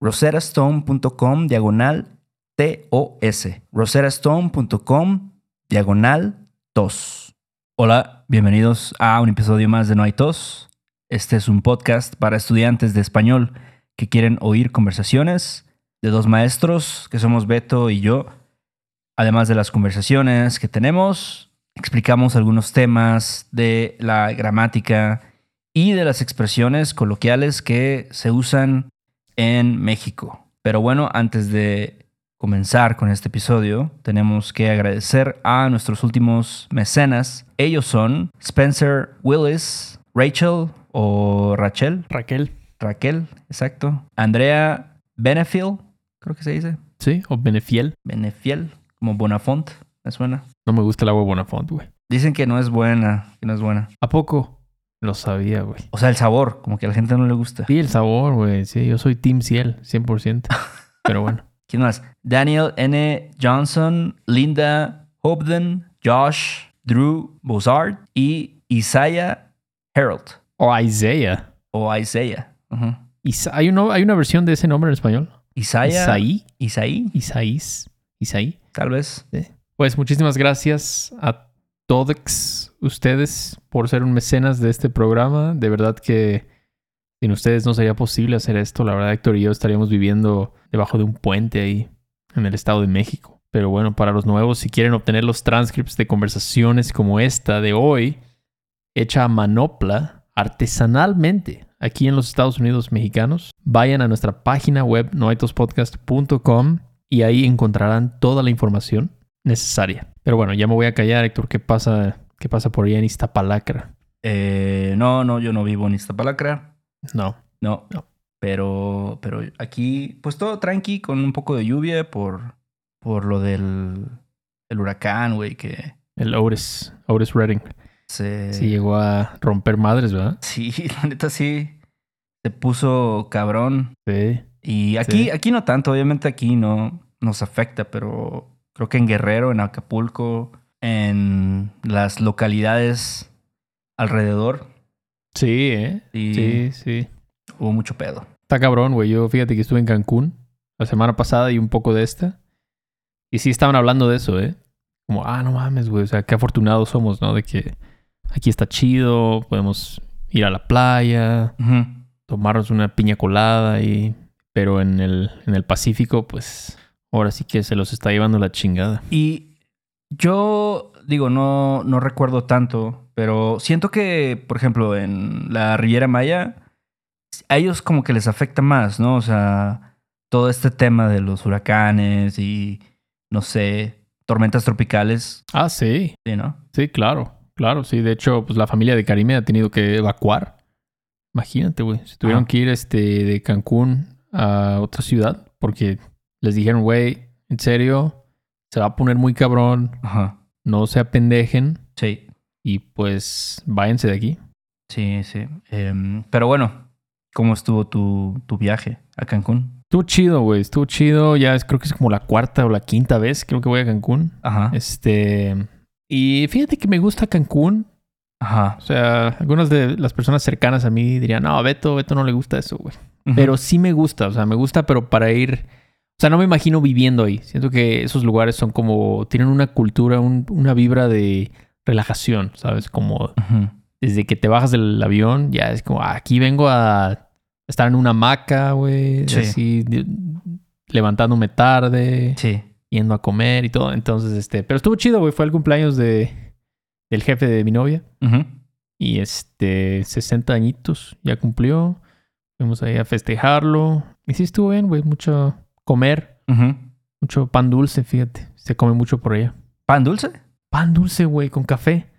roserastone.com diagonal TOS. roserastone.com diagonal TOS. Hola, bienvenidos a un episodio más de No hay tos. Este es un podcast para estudiantes de español que quieren oír conversaciones de dos maestros, que somos Beto y yo. Además de las conversaciones que tenemos, explicamos algunos temas de la gramática y de las expresiones coloquiales que se usan en México. Pero bueno, antes de comenzar con este episodio, tenemos que agradecer a nuestros últimos mecenas. Ellos son Spencer Willis, Rachel o Rachel. Raquel. Raquel, exacto. Andrea Benefiel, creo que se dice. Sí, o Benefiel. Benefiel, como Bonafont, me suena. No me gusta el agua Bonafont, güey. Dicen que no es buena, que no es buena. ¿A poco? Lo sabía, güey. O sea, el sabor, como que a la gente no le gusta. Sí, el sabor, güey. Sí, yo soy Team Ciel, 100%. Pero bueno. ¿Quién más? Daniel N. Johnson, Linda Hobden, Josh, Drew Bozard y Isaiah Harold. O Isaiah. O Isaiah. Isa- ¿Hay, uno, ¿Hay una versión de ese nombre en español? Isaiah. Isaí. Isaí, Isaís. Isaí. tal vez. Pues muchísimas gracias a todos ustedes por ser un mecenas de este programa. De verdad que sin ustedes no sería posible hacer esto. La verdad, Héctor y yo estaríamos viviendo debajo de un puente ahí en el Estado de México. Pero bueno, para los nuevos, si quieren obtener los transcripts de conversaciones como esta de hoy, hecha a manopla artesanalmente aquí en los Estados Unidos mexicanos, vayan a nuestra página web noaitospodcast.com y ahí encontrarán toda la información necesaria. Pero bueno, ya me voy a callar, Héctor. ¿Qué pasa, qué pasa por allá en Iztapalacra? Eh, no, no, yo no vivo en Iztapalacra. No. No. No. Pero, pero aquí, pues todo tranqui, con un poco de lluvia por, por lo del el huracán, güey, que El Otis, Otis Redding. se... Sí llegó a romper madres, ¿verdad? Sí, la neta sí. Se puso cabrón. Sí. Y aquí, Sí. aquí no tanto, obviamente aquí no nos afecta, pero creo que en Guerrero, en Acapulco, en las localidades alrededor, Sí, ¿eh? Sí. Sí, sí. hubo mucho pedo. Está cabrón, güey. Yo fíjate que estuve en Cancún la semana pasada y un poco de esta. Y sí estaban hablando de eso, ¿eh? Como, ah, no mames, güey. O sea, qué afortunados somos, ¿no? De que aquí está chido, podemos ir a la playa, tomarnos una piña colada y... Pero en el, en el Pacífico, pues, ahora sí que se los está llevando la chingada. Y yo digo, no, no recuerdo tanto, pero siento que, por ejemplo, en la Riviera Maya, a ellos como que les afecta más, ¿no? O sea, todo este tema de los huracanes y, no sé, tormentas tropicales. Ah, sí. Sí, ¿no? Sí, claro. Claro, sí. De hecho, pues la familia de Karime ha tenido que evacuar. Imagínate, güey. Se tuvieron que ir este, de Cancún a otra ciudad porque les dijeron, güey, en serio, se va a poner muy cabrón. Ajá. No se apendejen Sí, y pues váyanse de aquí. sí, sí. Em, pero bueno, ¿cómo estuvo tu, tu viaje a Cancún? Estuvo chido, güey. Estuvo chido. Ya es, creo que es como la cuarta o la quinta vez creo que voy a Cancún. Ajá. Este. Y fíjate que me gusta Cancún. Ajá. O sea, algunas de las personas cercanas a mí dirían, no, a Beto, Beto no le gusta eso, güey. Pero sí me gusta, o sea, me gusta, pero para ir. O sea, no me imagino viviendo ahí. Siento que esos lugares son como. Tienen una cultura, un- una vibra de relajación, ¿sabes? Como desde que te bajas del avión, ya es como, "Ah, aquí vengo a estar en una hamaca, güey. Sí. Así, de- levantándome tarde, Sí. yendo a comer y todo. Entonces, este. Pero estuvo chido, güey. Fue el cumpleaños de, del jefe de mi novia. Ujú. Y este, 60 añitos, ya cumplió. Fuimos ahí a festejarlo. Y sí estuvo bien, güey. Mucho comer, mucho pan dulce, fíjate. Se come mucho por allá. ¿Pan dulce? Pan dulce, güey, con café.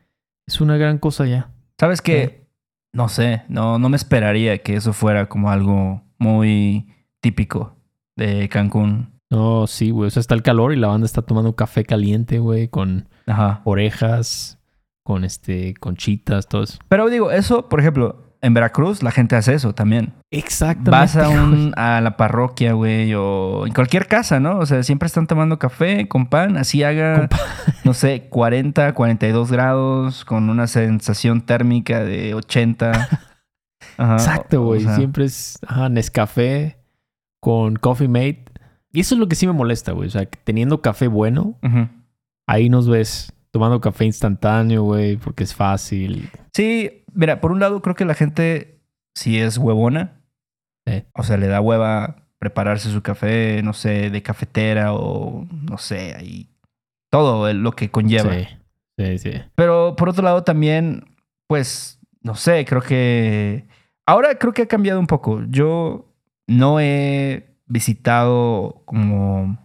Es una gran cosa ya. ¿Sabes qué? No sé, no, no me esperaría que eso fuera como algo muy típico de Cancún. No, sí, güey. O sea, está el calor y la banda está tomando café caliente, güey, con Ajá. orejas, con este, conchitas, todo eso. Pero digo, eso, por ejemplo, en Veracruz la gente hace eso también. Exactamente. Vas a, un, a la parroquia, güey, o en cualquier casa, ¿no? O sea, siempre están tomando café con pan, así haga, pan. no sé, 40, 42 grados, con una sensación térmica de 80. Ajá, Exacto, o güey. sea, Siempre es ajá, Nescafé con Coffee Mate. Y eso es lo que sí me molesta, güey. O sea, que teniendo café bueno, ahí nos ves tomando café instantáneo, güey, porque es fácil. Sí, mira, por un lado creo que la gente sí es huevona. Sí. O sea, le da hueva prepararse su café, no sé, de cafetera o no sé, ahí todo lo que conlleva. Sí, sí, sí. Pero por otro lado también, pues, no sé, creo que... Ahora creo que ha cambiado un poco. Yo no he visitado como...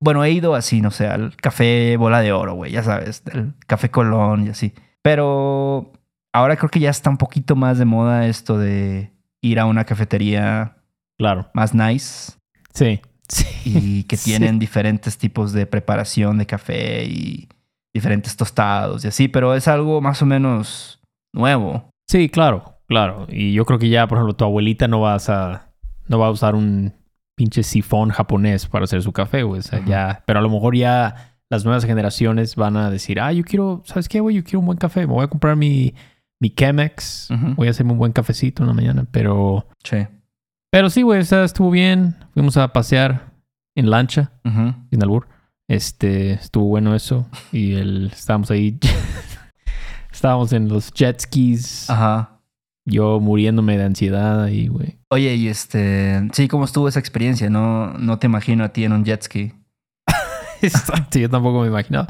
Bueno, he ido así, no sé, al café Bola de Oro, güey, ya sabes, el café Colón y así. Pero ahora creo que ya está un poquito más de moda esto de ir a una cafetería Claro. más nice Sí. Sí. y que Sí. tienen diferentes tipos de preparación de café y diferentes tostados y así, pero es algo más o menos nuevo. Sí, claro, claro. Y yo creo que ya, por ejemplo, tu abuelita no vas a. No va a usar un pinche sifón japonés para hacer su café, güey. O sea, ya. Pero a lo mejor ya las nuevas generaciones van a decir, ah, yo quiero, ¿sabes qué, güey? Yo quiero un buen café. Me voy a comprar mi, mi Chemex. Voy a hacerme un buen cafecito en la mañana. Pero. Sí. Pero sí, güey, o sea, estuvo bien. Fuimos a pasear en lancha, Ujú. sin albur. Este, estuvo bueno eso. Y el, estábamos ahí. estábamos en los jet skis. Ajá. Yo muriéndome de ansiedad ahí, güey. Oye, y este, sí, ¿cómo estuvo esa experiencia? No, no te imagino a ti en un jet ski. Exacto, yo tampoco me imaginaba.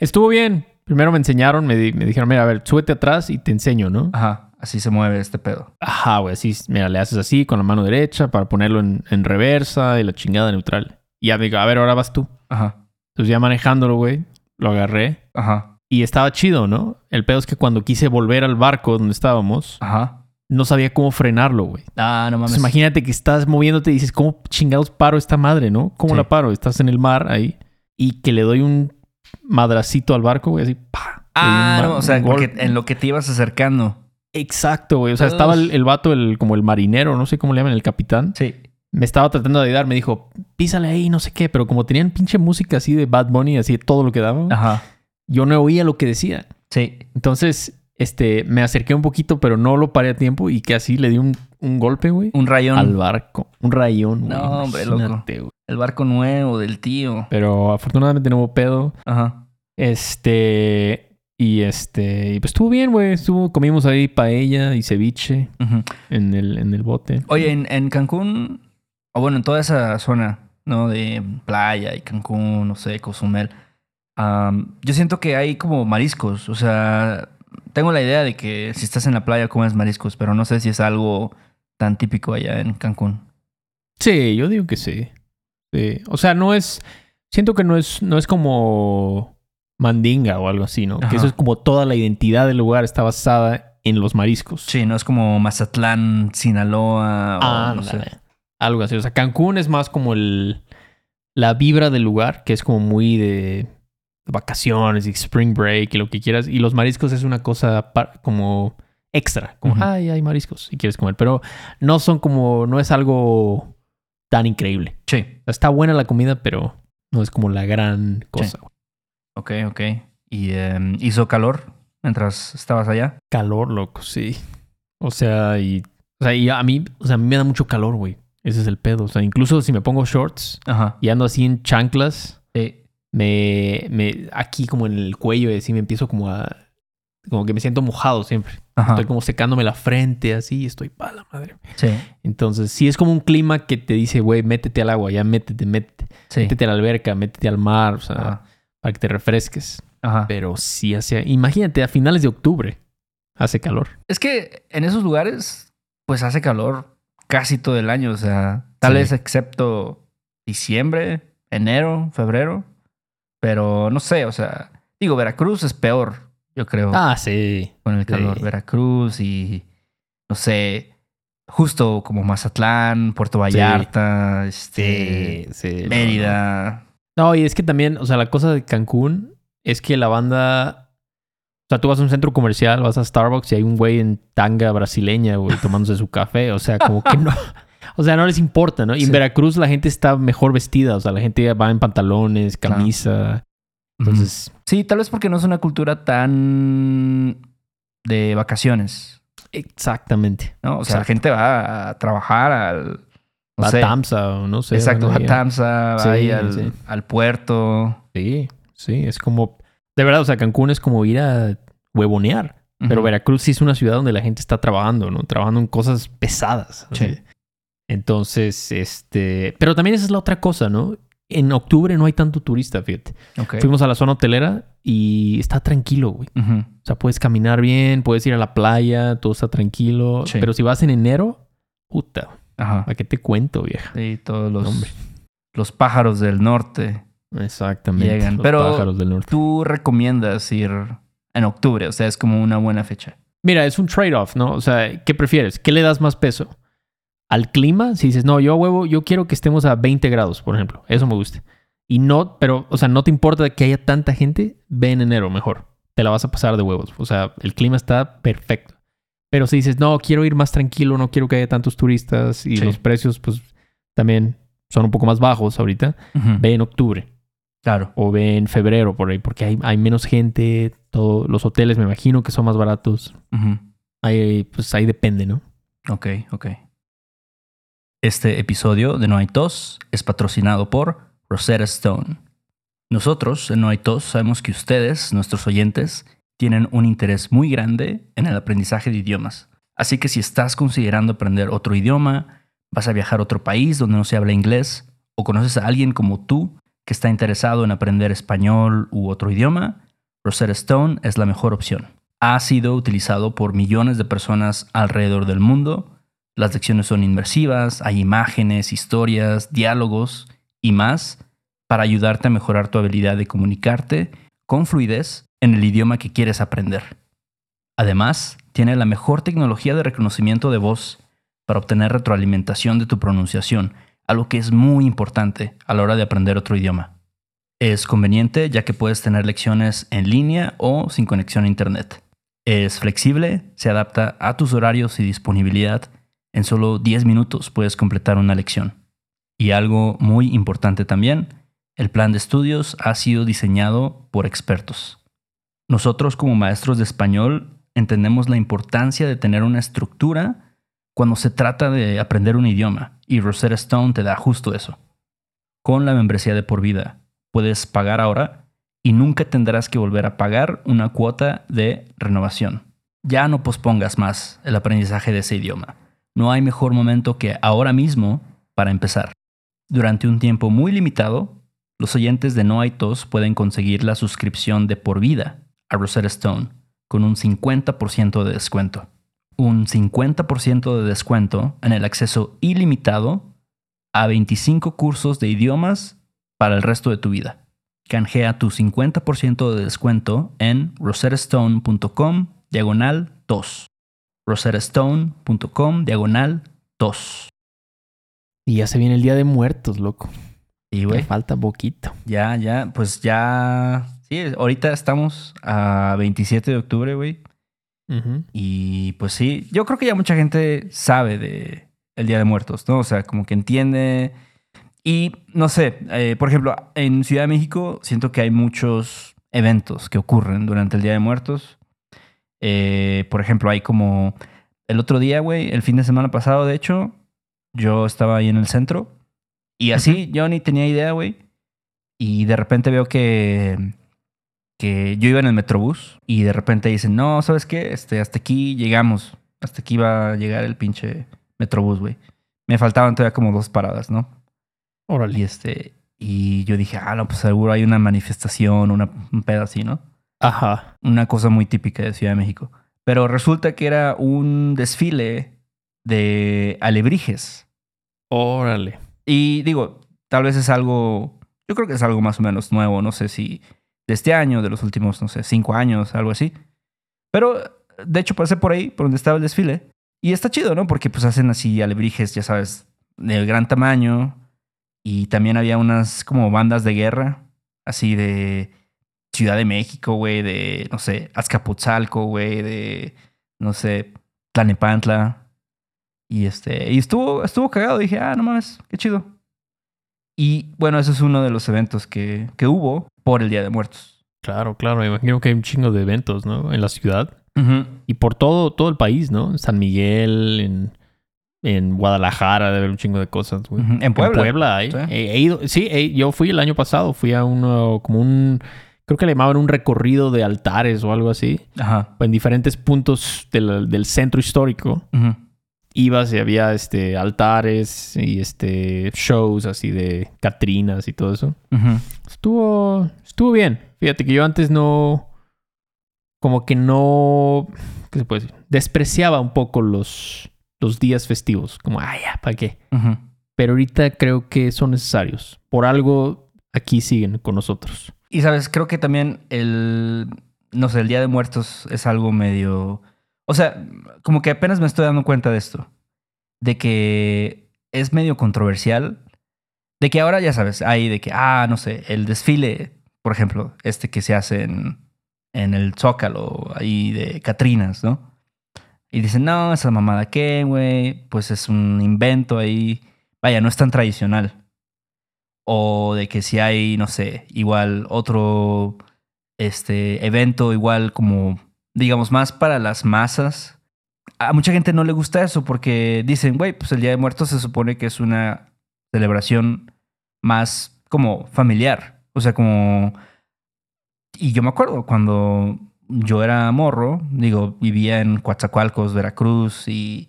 Estuvo bien. Primero me enseñaron, me, di- me dijeron, mira, a ver, súbete atrás y te enseño, ¿no? Ajá, así se mueve este pedo. Ajá, güey, así, mira, le haces así con la mano derecha para ponerlo en, en reversa y la chingada neutral. Y ya me digo, a ver, ahora vas tú. Ajá, Entonces ya manejándolo, güey, lo agarré ajá, y estaba chido, ¿no? El pedo es que cuando quise volver al barco donde estábamos, ajá. No sabía cómo frenarlo, güey. Ah, no mames. Entonces, imagínate que estás moviéndote y dices, ¿cómo chingados paro esta madre, no? ¿Cómo Sí. la paro? Estás en el mar ahí y que le doy un madracito al barco, güey, así, pa. Ah, no, o sea, en lo que te ibas acercando. Exacto, güey. O sea, estaba el, el vato, el, como el marinero, no sé cómo le llaman, el capitán. Sí. Me estaba tratando de ayudar, me dijo, písale ahí, no sé qué, pero como tenían pinche música así de Bad Bunny, así de todo lo que daba, Ajá. yo no oía lo que decía. Sí. Entonces, este, me acerqué un poquito, pero no lo paré a tiempo y que así le di un, un golpe, güey, Un rayón. al barco. Un rayón, güey. No, hombre, loco. güey. El barco nuevo del tío. Pero afortunadamente no hubo pedo. Ajá. Este. Y este. Y pues estuvo bien, güey. Estuvo, comimos ahí paella y ceviche Ujú. en el, en el bote. Oye, en, en Cancún, o bueno, en toda esa zona, ¿no? De playa y Cancún, no sé, Cozumel. yo siento que hay como mariscos. O sea, tengo la idea de que si estás en la playa comes mariscos, pero no sé si es algo tan típico allá en Cancún. Sí, yo digo que sí. Sí. O sea, no es. Siento que no es, no es como Mandinga o algo así, ¿no? Que eso es como toda la identidad del lugar está basada en los mariscos. Sí, no es como Mazatlán, Sinaloa o Ah, no sé. Algo así. O sea, Cancún es más como el la vibra del lugar, que es como muy de vacaciones y spring break y lo que quieras. Y los mariscos es una cosa como extra. Como, ay, hay mariscos si quieres comer. Pero no son como, no es algo tan increíble. Sí, está buena la comida, pero no es como la gran cosa. güey. ok, ok. ¿Y em, hizo calor mientras estabas allá? Calor, loco, sí. O sea, y, o sea, y a mí, o sea, a mí me da mucho calor, güey. Ese es el pedo. O sea, incluso si me pongo shorts Ajá. y ando así en chanclas, Sí. Me, me aquí como en el cuello y así me empiezo como a como que me siento mojado siempre. Ajá. Estoy como secándome la frente así y estoy pa' la madre. Sí, Entonces, sí es como un clima que te dice, güey, métete al agua, ya métete, métete, sí. métete a la alberca, métete al mar, o sea, Ajá. para que te refresques. Ajá. Pero sí hace, imagínate, a finales de octubre hace calor. Es que en esos lugares, pues hace calor casi todo el año. O sea, tal Sí. vez excepto diciembre, enero, febrero. Pero no sé, o sea, digo, Veracruz es peor, yo creo, Ah, sí. con el calor. sí. Veracruz y, no sé, justo como Mazatlán, Puerto Vallarta, este, sí. Mérida. No. No, y es que también, o sea, la cosa de Cancún es que la banda. O sea, tú vas a un centro comercial, vas a Starbucks y hay un güey en tanga brasileña, güey, tomándose su café. O sea, como que no. O sea, no les importa, ¿no? Y Sí. en Veracruz la gente está mejor vestida. O sea, la gente va en pantalones, Claro. camisa. Entonces, Sí, tal vez porque no es una cultura tan de vacaciones. exactamente. ¿no? O sea, la gente va a trabajar al. No va sé. a Tamsa o no sé. Exacto, va a Tamsa, va Sí, ahí al, sí. al puerto. Sí, sí, es como. De verdad, o sea, Cancún es como ir a huevonear. Pero. Veracruz sí es una ciudad donde la gente está trabajando, ¿no? Trabajando en cosas pesadas. Sí. Entonces, este. Pero también esa es la otra cosa, ¿no? En octubre no hay tanto turista, fíjate. Fuimos a la zona hotelera y está tranquilo, güey. O sea, puedes caminar bien, puedes ir a la playa, todo está tranquilo. Sí. Pero si vas en enero, puta, Ajá. ¿a qué te cuento, vieja? Sí, todos los, Hombre. los pájaros del norte. Exactamente. Llegan. Los Pero- pájaros del norte. Tú recomiendas ir en octubre, o sea, es como una buena fecha. Mira, es un trade-off, ¿no? O sea, ¿qué prefieres? ¿Qué le das más peso? ¿Al clima? Si dices, no, yo a huevo, yo quiero que estemos a 20 grados, por ejemplo. Eso me gusta. Y no, pero, o sea, no te importa que haya tanta gente, ve en enero mejor. Te la vas a pasar de huevos. O sea, el clima está perfecto. Pero si dices, no, quiero ir más tranquilo, no quiero que haya tantos turistas y Sí. los precios, pues también son un poco más bajos ahorita, ve en octubre Claro. o ve en febrero por ahí, porque hay, hay menos gente, todo, los hoteles me imagino que son más baratos. Ahí, pues ahí depende, ¿no? Ok, ok. Este episodio de No hay tos es patrocinado por Rosetta Stone. Nosotros en No hay tos sabemos que ustedes, nuestros oyentes, tienen un interés muy grande en el aprendizaje de idiomas. Así que si estás considerando aprender otro idioma, vas a viajar a otro país donde no se habla inglés, o conoces a alguien como tú que está interesado en aprender español u otro idioma, Rosetta Stone es la mejor opción. Ha sido utilizado por millones de personas alrededor del mundo. Las lecciones son inmersivas, hay imágenes, historias, diálogos y más para ayudarte a mejorar tu habilidad de comunicarte con fluidez en el idioma que quieres aprender. Además, tiene la mejor tecnología de reconocimiento de voz para obtener retroalimentación de tu pronunciación, algo que es muy importante a la hora de aprender otro idioma. Es conveniente ya que puedes tener lecciones en línea o sin conexión a internet. Es flexible, se adapta a tus horarios y disponibilidad. En solo 10 minutos puedes completar una lección. Y algo muy importante también, el plan de estudios ha sido diseñado por expertos. Nosotros como maestros de español entendemos la importancia de tener una estructura cuando se trata de aprender un idioma y Rosetta Stone te da justo eso. Con la membresía de por vida puedes pagar ahora y nunca tendrás que volver a pagar una cuota de renovación. Ya no pospongas más el aprendizaje de ese idioma no hay mejor momento que ahora mismo para empezar. Durante un tiempo muy limitado, los oyentes de No hay tos pueden conseguir la suscripción de por vida a Rosetta Stone con un 50% de descuento. Un 50% de descuento en el acceso ilimitado a 25 cursos de idiomas para el resto de tu vida. Canjea tu 50% de descuento en rosettastone.com diagonal 2 roserastone.com diagonal 2. Y ya se viene el Día de Muertos, loco. Y güey. falta poquito. Ya, ya, pues ya. Sí, ahorita estamos a 27 de octubre, güey. Y pues sí, yo creo que ya mucha gente sabe de el Día de Muertos, ¿no? O sea, como que entiende. Y no sé, eh, por ejemplo, en Ciudad de México siento que hay muchos eventos que ocurren durante el Día de Muertos. Eh, por ejemplo, hay como el otro día, güey, el fin de semana pasado, de hecho, yo estaba ahí en el centro y así yo ni tenía idea, güey. Y de repente veo que, que yo iba en el metrobús y de repente dicen, no, ¿sabes qué? Este, hasta aquí llegamos. Hasta aquí va a llegar el pinche metrobús, güey. Me faltaban todavía como dos paradas, ¿no? Y Órale. este, y yo dije, ah, no, pues seguro hay una manifestación, una, un pedo así, ¿no? Ajá. Una cosa muy típica de Ciudad de México. Pero resulta que era un desfile de alebrijes. Órale. Y digo, tal vez es algo, yo creo que es algo más o menos nuevo, no sé si de este año, de los últimos, no sé, cinco años, algo así. Pero de hecho pasé por ahí, por donde estaba el desfile, y está chido, ¿no? Porque pues hacen así alebrijes, ya sabes, de gran tamaño, y también había unas como bandas de guerra, así de Ciudad de México, güey, de, no sé, Azcapotzalco, güey, de, no sé, Tlanepantla. Y este, y estuvo, estuvo cagado. Dije, ah, no mames, qué chido. Y bueno, ese es uno de los eventos que, que hubo por el Día de Muertos. Claro, claro. Me imagino que hay un chingo de eventos, ¿no? En la ciudad. Y por todo, todo el país, ¿no? En San Miguel, en, en Guadalajara, debe haber un chingo de cosas, güey. En Puebla. En Puebla hay. Sí. He, he ido, sí, he- yo fui el año pasado, fui a uno, como un, creo que le llamaban un recorrido de altares o algo así, Ajá. en diferentes puntos del, del centro histórico. Ujú. Ibas y había este, altares y este, shows así de Catrinas y todo eso. Ujú. Estuvo, estuvo bien. Fíjate que yo antes no, como que no, ¿qué se puede decir? Despreciaba un poco los, los días festivos. Como, ah, ya, ¿para qué? Ujú. Pero ahorita creo que son necesarios. Por algo aquí siguen con nosotros. Y sabes, creo que también el, no sé, el Día de Muertos es algo medio, o sea, como que apenas me estoy dando cuenta de esto, de que es medio controversial, de que ahora ya sabes, hay de que, ah, no sé, el desfile, por ejemplo, este que se hace en, en el Zócalo, ahí de Catrinas, ¿no? Y dicen, no, esa mamada qué, güey, pues es un invento ahí, vaya, no es tan tradicional. O de que si hay, no sé, igual otro este, evento, igual como, digamos, más para las masas. A mucha gente no le gusta eso porque dicen, güey, pues el Día de Muertos se supone que es una celebración más como familiar. O sea, como... Y yo me acuerdo cuando yo era morro, digo, vivía en Coatzacoalcos, Veracruz y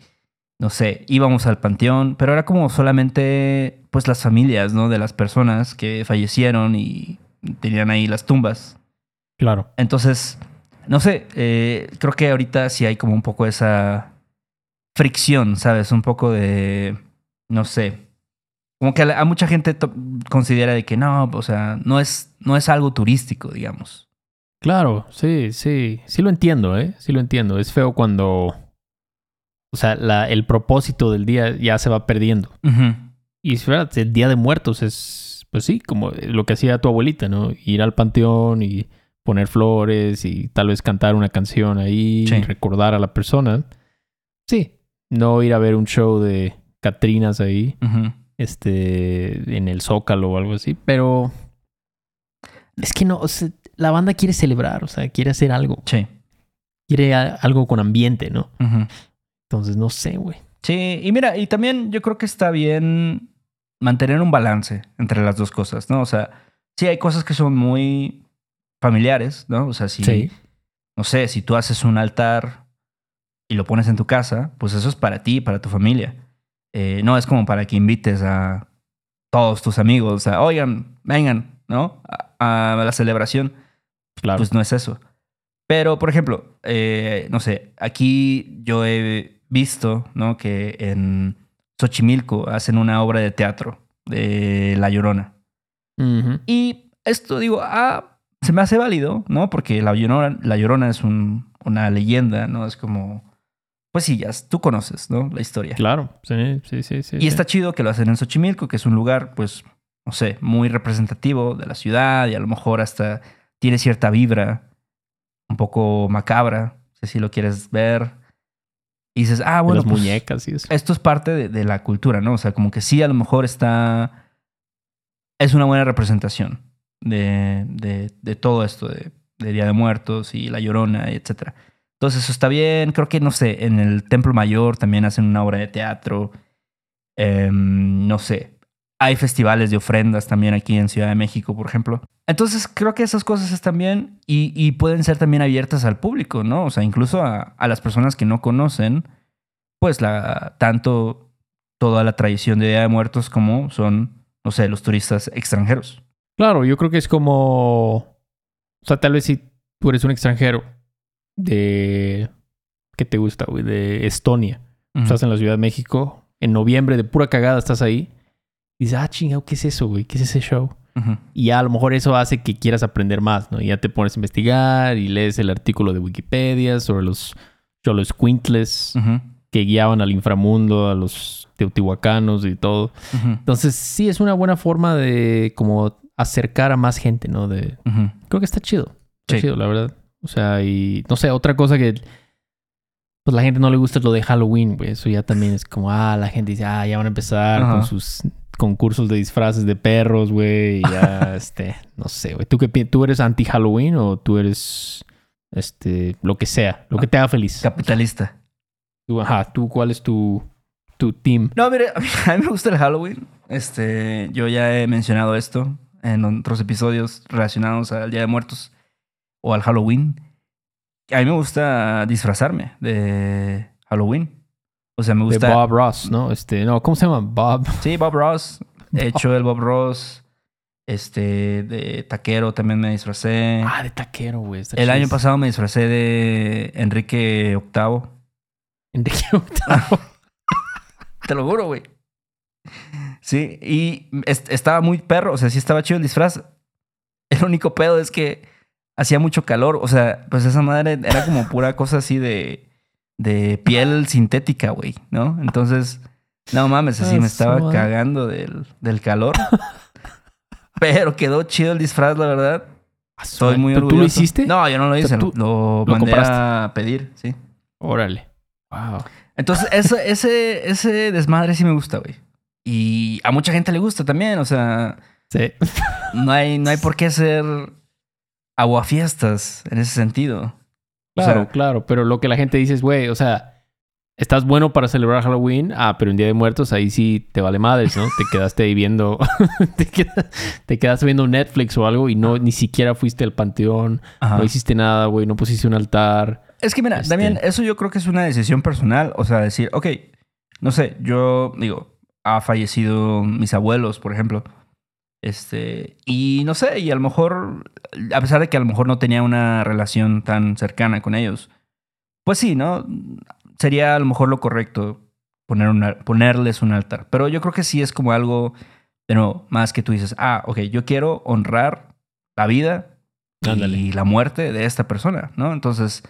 no sé, íbamos al panteón, pero era como solamente pues las familias, ¿no? De las personas que fallecieron y tenían ahí las tumbas. Claro. Entonces, no sé, eh, creo que ahorita sí hay como un poco esa fricción, ¿sabes? Un poco de, no sé, como que a, a mucha gente considera de que no, o sea, no es, no es algo turístico, digamos. Claro, sí, sí. Sí lo entiendo, ¿eh? Sí lo entiendo. Es feo cuando... O sea, la- el propósito del día ya se va perdiendo. Y es verdad, el Día de Muertos es, pues sí, como lo que hacía tu abuelita, ¿no? Ir al panteón y poner flores y tal vez cantar una canción ahí Sí. y recordar a la persona. Sí, no ir a ver un show de Catrinas ahí, este, en el Zócalo o algo así, pero es que no, o sea, la banda quiere celebrar, o sea, quiere hacer algo, Sí. quiere algo con ambiente, ¿no? Ujú. Entonces, no sé, güey. Sí, y mira, y también yo creo que está bien mantener un balance entre las dos cosas, ¿no? O sea, sí hay cosas que son muy familiares, ¿no? O sea, si, Sí. no sé, si tú haces un altar y lo pones en tu casa, pues eso es para ti, para tu familia. Eh, no es como para que invites a todos tus amigos, o sea, oigan, vengan, ¿no? A, a la celebración. Claro. Pues no es eso. Pero, por ejemplo, eh, no sé, aquí yo he visto, ¿no? Que en Xochimilco hacen una obra de teatro de La Llorona. Y esto digo, ah, se me hace válido, ¿no? Porque la Llorona, la Llorona es un- una leyenda, ¿no? Es como, pues sí, ya tú conoces, ¿no? La historia. Claro, sí, sí, sí, sí. Y sí. está chido que lo hacen en Xochimilco, que es un lugar, pues, no sé, muy representativo de la ciudad y a lo mejor hasta tiene cierta vibra un poco macabra, si así lo quieres ver. Y dices, ah, De bueno, las pues, muñecas y eso. esto es parte de, de la cultura, ¿no? O sea, como que sí, a lo mejor está. Es una buena representación de, de, de todo esto, de, Día de Muertos y La Llorona, y etcétera. Entonces, eso está bien. Creo que, no sé, en el Templo Mayor también hacen una obra de teatro. Em, no sé. Hay festivales de ofrendas también aquí en Ciudad de México, por ejemplo. Entonces, creo que esas cosas están bien y, y pueden ser también abiertas al público, ¿no? O sea, incluso a, a las personas que no conocen, pues, la, tanto toda la tradición de Día de Muertos como son, no sé, los turistas extranjeros. Claro, yo creo que es como. O sea, tal vez si tú eres un extranjero de. ¿Qué te gusta, güey? De Estonia. Estás en la Ciudad de México. En noviembre, de pura cagada, estás ahí. Y dices, ah, chingado, ¿qué es eso, güey? ¿Qué es ese show? Y ya a lo mejor eso hace que quieras aprender más, ¿no? Y ya te pones a investigar y lees el artículo de Wikipedia sobre los los Quintles que guiaban al inframundo, a los teotihuacanos y todo. Entonces, sí, es una buena forma de como acercar a más gente, ¿no? De, creo que está chido. Está Sí. chido, la verdad. O sea, y no sé, otra cosa que pues la gente no le gusta lo de Halloween, güey. Eso ya también es como, ah, la gente dice, ah, ya van a empezar Ajá. con sus concursos de disfraces de perros, güey. Ya, este, no sé, güey. ¿Tú qué ¿Tú eres anti-Halloween o tú eres, este, lo que sea, lo que te haga feliz? Capitalista. Tú, ajá, ¿tú cuál es tu, tu team? No, mire, a mí, a mí me gusta el Halloween. Este, yo ya he mencionado esto en otros episodios relacionados al Día de Muertos o al Halloween. A mí me gusta disfrazarme de Halloween. O sea, me De gusta. Bob Ross, ¿no? Este, no, ¿cómo se llama? Bob. Sí, Bob Ross. He hecho el Bob Ross. Este, de taquero también me disfracé. Ah, de taquero, güey. el año pasado me disfracé de Enrique VIII. Enrique Octavo. Te lo juro, güey. Sí, y est- estaba muy perro, o sea, sí estaba chido el disfraz. El único pedo es que hacía mucho calor, o sea, pues esa madre era como pura cosa así de, de piel sintética, güey, ¿no? Entonces, no mames, así Ah, me su estaba cagando del, del calor. Pero quedó chido el disfraz, la verdad. Estoy muy ¿Pero orgulloso. ¿Tú lo hiciste? No, yo no lo O sea, hice, lo, lo mandé compraste. a pedir, sí. Órale. Wow. Entonces, ese, ese, ese desmadre sí me gusta, güey. Y a mucha gente le gusta también, o sea, Sí. no hay, no hay por qué hacer aguafiestas en ese sentido. O sea, Claro, claro. Pero lo que la gente dice es, güey, o sea, estás bueno para celebrar Halloween. Ah, pero en Día de Muertos ahí sí te vale madres, ¿no? Te quedaste ahí viendo. te, queda- te quedaste viendo Netflix o algo y no ni siquiera fuiste al panteón. ajá. No hiciste nada, güey. No pusiste un altar. Es que mira, Este- también eso yo creo que es una decisión personal. O sea, decir, ok, no sé, yo digo, ha fallecido mis abuelos, por ejemplo. Este, y no sé, y a lo mejor, a pesar de que a lo mejor no tenía una relación tan cercana con ellos, pues sí, ¿no? Sería a lo mejor lo correcto poner una, ponerles un altar. Pero yo creo que sí es como algo, de nuevo, más que tú dices, ah, ok, yo quiero honrar la vida Ándale. y la muerte de esta persona, ¿no? Entonces,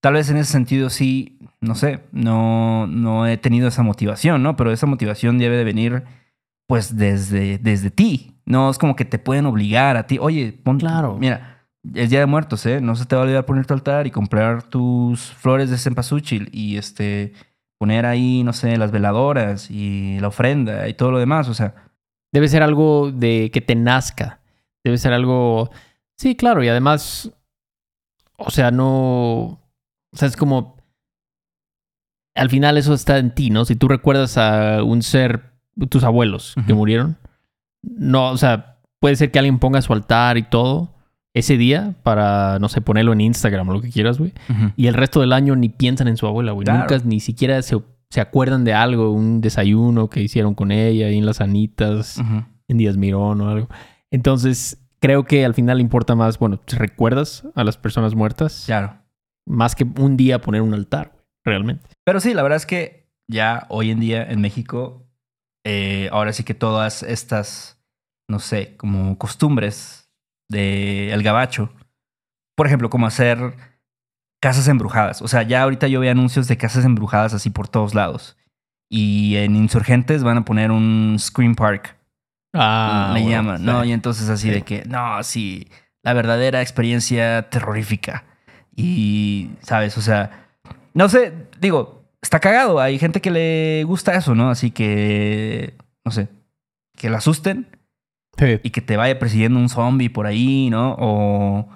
tal vez en ese sentido sí, no sé, no, no he tenido esa motivación, ¿no? Pero esa motivación debe de venir, pues, desde, desde ti. No es como que te pueden obligar a ti, oye, pon, Claro. mira, es Día de Muertos, ¿eh? No se te va a olvidar poner tu altar y comprar tus flores de cempasúchil y, este, poner ahí, no sé, las veladoras y la ofrenda y todo lo demás, o sea, Debe ser algo de que te nazca. Debe ser algo. Sí, claro. Y además. O sea, no. O sea, es como. Al final eso está en ti, ¿no? Si tú recuerdas a un ser, tus abuelos que murieron. No, o sea, puede ser que alguien ponga su altar y todo ese día para, no sé, ponerlo en Instagram o lo que quieras, güey. Y el resto del año ni piensan en su abuela, güey. Claro. Nunca ni siquiera se, se acuerdan de algo, un desayuno que hicieron con ella ahí en las anitas en Díaz Mirón o algo. Entonces, creo que al final importa más, bueno, ¿te recuerdas a las personas muertas? claro. Más que un día poner un altar, güey, realmente. Pero sí, la verdad es que ya hoy en día en México, eh, ahora sí que todas estas, no sé, como costumbres del el gabacho. Por ejemplo, como hacer casas embrujadas. O sea, ya ahorita yo veo anuncios de casas embrujadas así por todos lados. Y en Insurgentes van a poner un Scream Park. Ah, bueno, llaman, sí. ¿no? Y entonces así Sí. de que, no, sí, la verdadera experiencia terrorífica. Y, ¿sabes? O sea, no sé, digo, está cagado. Hay gente que le gusta eso, ¿no? Así que, no sé, que la asusten Sí. y que te vaya persiguiendo un zombie por ahí, ¿no? O,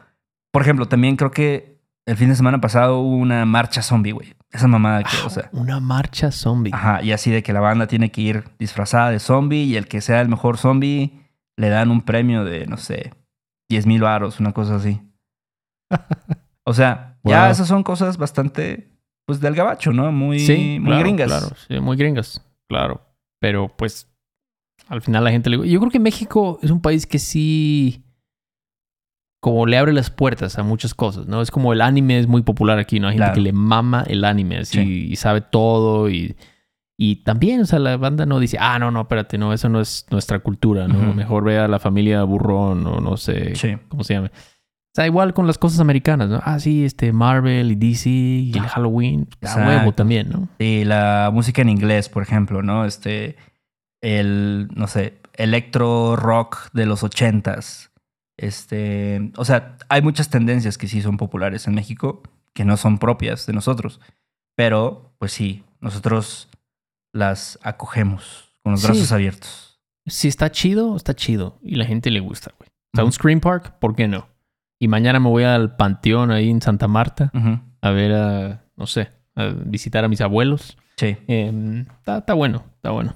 por ejemplo, también creo que el fin de semana pasado hubo una marcha zombie, güey. Esa mamada que, o sea. Una marcha zombie. Ajá, y así de que la banda tiene que ir disfrazada de zombie y el que sea el mejor zombie le dan un premio de, no sé, 10 mil varos, una cosa así. O sea, ya esas son cosas bastante, pues, del gabacho, ¿no? Muy, sí, muy claro, gringas. Claro, sí, muy gringas, claro. Pero pues al final la gente le... Yo creo que México es un país que sí... Como le abre las puertas a muchas cosas, ¿no? Es como el anime es muy popular aquí, ¿no? Hay gente Claro. que le mama el anime, así, Sí. y sabe todo y... Y también, o sea, la banda no dice, ah, no, no, espérate, no, eso no es nuestra cultura, ¿no? Mejor ve a la familia Burrón o no sé Sí. cómo se llama. O sea, igual con las cosas americanas, ¿no? Ah, sí, este Marvel y DC y el Halloween. A Exacto. huevo también, ¿no? Sí, la música en inglés, por ejemplo, ¿no? Este, el, no sé, electro rock de los ochentas. Este, o sea, hay muchas tendencias que sí son populares en México, que no son propias de nosotros. Pero, pues sí, nosotros las acogemos con los Sí. brazos abiertos. Si está chido, está chido. Y la gente le gusta, güey. O sea, un Scream Park, ¿por qué no? Y mañana me voy al panteón ahí en Santa Marta a ver a, no sé, a visitar a mis abuelos. Sí, Em, Está está bueno, está bueno.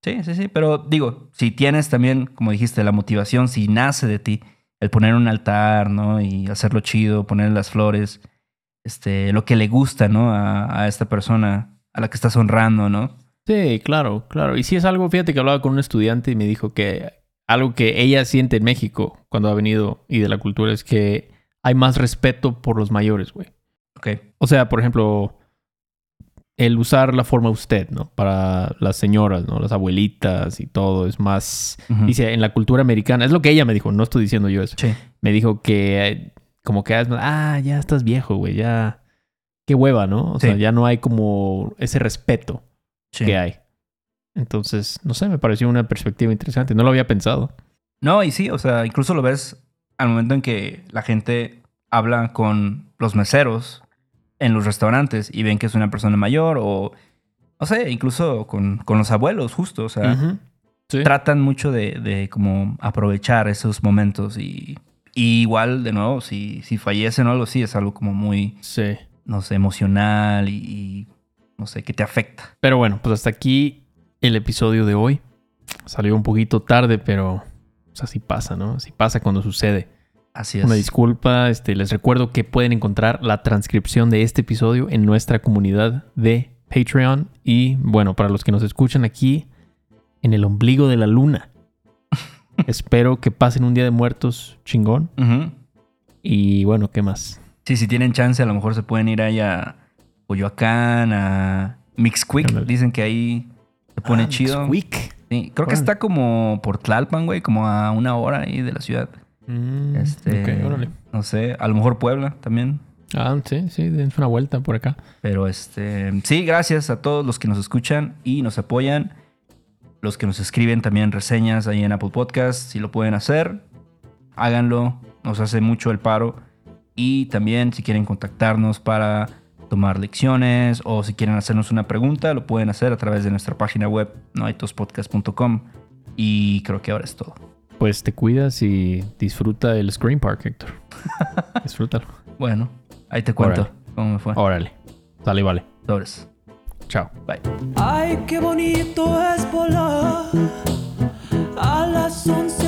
sí, sí, sí. Pero digo, si tienes también, como dijiste, la motivación, si nace de ti, el poner un altar, ¿no? Y hacerlo chido, poner las flores, este, lo que le gusta, ¿no? A, a esta persona a la que estás honrando, ¿no? Sí, claro, claro. Y si es algo, fíjate que hablaba con un estudiante y me dijo que algo que ella siente en México cuando ha venido y de la cultura es que hay más respeto por los mayores, güey. Ok. O sea, por ejemplo, el usar la forma usted, ¿no? Para las señoras, ¿no? Las abuelitas y todo es más... Dice, en la cultura americana, es lo que ella me dijo, no estoy diciendo yo eso. Sí. Me dijo que eh, como que, ah, ya estás viejo, güey, ya... Qué hueva, ¿no? O sea, ya no hay como ese respeto sí. que hay. Entonces, no sé, me pareció una perspectiva interesante. No lo había pensado. No, y sí, o sea, incluso lo ves al momento en que la gente habla con los meseros en los restaurantes y ven que es una persona mayor o, no sé, incluso con, con los abuelos, justo, o sea. Sí. tratan mucho de, de como aprovechar esos momentos y, y igual, de nuevo, si, si fallecen o algo así, es algo como muy, Sí. no sé, emocional y, y, no sé, que te afecta. Pero bueno, pues hasta aquí el episodio de hoy. Salió un poquito tarde, pero pues así pasa, ¿no? Así pasa cuando sucede. Así es. Una disculpa, este, les recuerdo que pueden encontrar la transcripción de este episodio en nuestra comunidad de Patreon y bueno, para los que nos escuchan aquí en el ombligo de la luna. Espero que pasen un día de muertos chingón y bueno, ¿qué más? Sí, si tienen chance, a lo mejor se pueden ir ahí a Coyoacán, a Mixquick. Dicen que ahí se pone Ah, chido. Squeak. Sí, creo que está como por Tlalpan, güey, como a una hora ahí de la ciudad. Mm, Este, ok, órale. no sé, a lo mejor Puebla también. Ah, sí, sí, dense una vuelta por acá. Pero este, sí, gracias a todos los que nos escuchan y nos apoyan. Los que nos escriben también reseñas ahí en Apple Podcast, si lo pueden hacer, háganlo, nos hace mucho el paro. Y también si quieren contactarnos para tomar lecciones o si quieren hacernos una pregunta, lo pueden hacer a través de nuestra página web, noaitospodcast.com. Y creo que ahora es todo. Pues te cuidas y disfruta el Screen Park, Héctor. Disfrútalo. Bueno, ahí te cuento Órale. cómo me fue. Órale. Sale, vale. Sobres. Chao. Bye. Ay, qué bonito es volar a las 11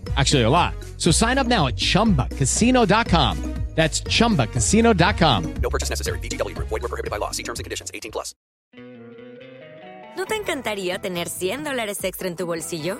Actually, a lot. So sign up now at chumbacasino.com. That's chumbacasino.com. No purchase necessary. BGW. Void were prohibited by law. See terms and conditions. 18 plus. ¿No te encantaría tener 100 dólares extra en tu bolsillo?